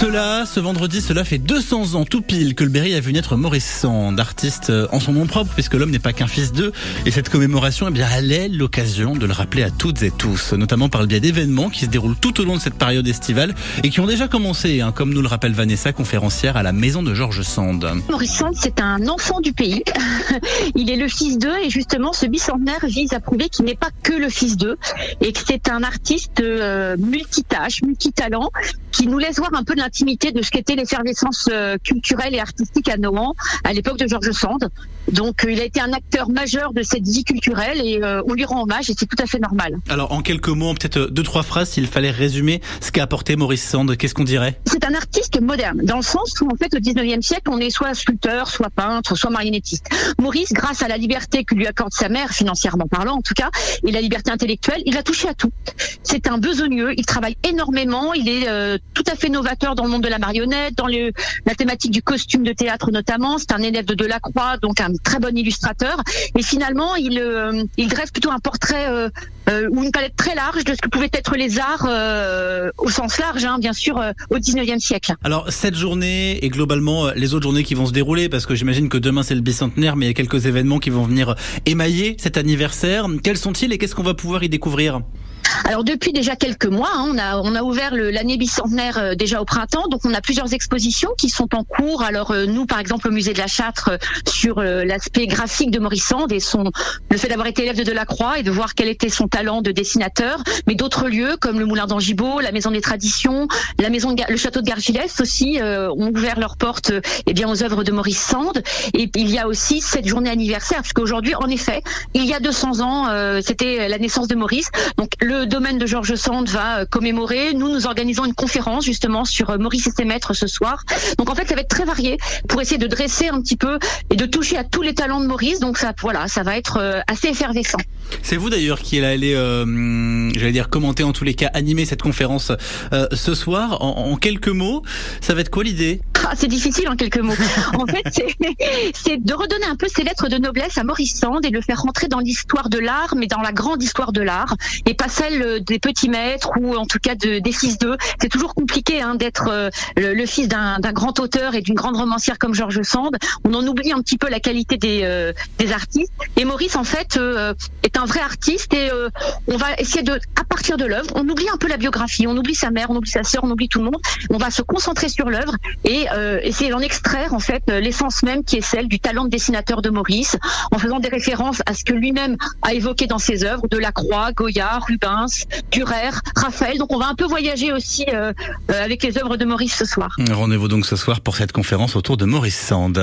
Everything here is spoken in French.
Cela, ce vendredi, cela fait 200 ans tout pile que le Berry a vu naître Maurice Sand, artiste euh, en son nom propre, puisque l'homme n'est pas qu'un fils d'eux. Et cette commémoration, eh bien, elle est l'occasion de le rappeler à toutes et tous, notamment par le biais d'événements qui se déroulent tout au long de cette période estivale et qui ont déjà commencé, hein, comme nous le rappelle Vanessa, conférencière à la maison de Georges Sand. Maurice Sand, c'est un enfant du pays. Il est le fils d'eux et justement, ce bicentenaire vise à prouver qu'il n'est pas que le fils d'eux et que c'est un artiste euh, multitâche, multitalent, qui nous laisse voir un peu de l'intimité de ce qu'était l'effervescence euh, culturelle et artistique à Nohant à l'époque de Georges Sand. Donc euh, il a été un acteur majeur de cette vie culturelle et euh, on lui rend hommage et c'est tout à fait normal. Alors en quelques mots, peut-être deux trois phrases, s'il fallait résumer ce qu'a apporté Maurice Sand, qu'est-ce qu'on dirait? C'est un artiste moderne, dans le sens où en fait au 19e siècle, on est soit sculpteur, soit peintre, soit marionnettiste. Maurice, grâce à la liberté que lui accorde sa mère, financièrement parlant en tout cas, et la liberté intellectuelle, il a touché à tout. C'est un besogneux, il travaille énormément, il est tout à fait novateur dans le monde de la marionnette, dans la thématique du costume de théâtre notamment. C'est un élève de Delacroix, donc un très bon illustrateur. Et finalement, il, euh, dresse plutôt un portrait euh, euh, ou une palette très large de ce que pouvaient être les arts au sens large, hein, bien sûr, au 19e siècle. Alors cette journée et globalement les autres journées qui vont se dérouler, parce que j'imagine que demain c'est le bicentenaire, mais il y a quelques événements qui vont venir émailler cet anniversaire. Quels sont-ils et qu'est-ce qu'on va pouvoir y découvrir? Alors depuis déjà quelques mois, hein, on a on a ouvert l'année bicentenaire euh, déjà au printemps, donc on a plusieurs expositions qui sont en cours. Alors euh, nous, par exemple, au musée de la Châtre, euh, sur l'aspect graphique de Maurice Sand et son le fait d'avoir été élève de Delacroix et de voir quel était son talent de dessinateur, mais d'autres lieux comme le Moulin d'Angibault, la Maison des Traditions, la maison le château de Gargilès aussi ont ouvert leurs portes eh bien aux œuvres de Maurice Sand. Et il y a aussi cette journée anniversaire, puisque aujourd'hui, en effet, il y a 200 ans, c'était la naissance de Maurice. Donc le domaine de Georges Sand va euh, commémorer. Nous, nous organisons une conférence justement sur euh, Maurice et ses maîtres ce soir. Donc en fait, ça va être très varié pour essayer de dresser un petit peu et de toucher à tous les talents de Maurice. Donc ça, voilà, ça va être euh, assez effervescent. C'est vous d'ailleurs qui allez, euh, j'allais dire, commenter en tous les cas, animer cette conférence ce soir. En, quelques mots, ça va être quoi l'idée? C'est difficile en quelques mots. En fait, c'est de redonner un peu ses lettres de noblesse à Maurice Sand et le faire rentrer dans l'histoire de l'art, mais dans la grande histoire de l'art, et pas celle des petits maîtres ou en tout cas de, des fils d'eux. C'est toujours compliqué hein, d'être euh, le, fils d'un grand auteur et d'une grande romancière comme Georges Sand. On en oublie un petit peu la qualité des, euh, artistes. Et Maurice, en fait, euh, est un vrai artiste et on va essayer de, à partir de l'œuvre, on oublie un peu la biographie, on oublie sa mère, on oublie sa sœur, on oublie tout le monde. On va se concentrer sur l'œuvre et euh, essayer d'en extraire en fait euh, l'essence même qui est celle du talent de dessinateur de Maurice, en faisant des références à ce que lui-même a évoqué dans ses œuvres, de Lacroix, Goya, Rubens, Durer, Raphaël. Donc on va un peu voyager aussi euh, avec les œuvres de Maurice ce soir. Rendez-vous donc ce soir pour cette conférence autour de Maurice Sand.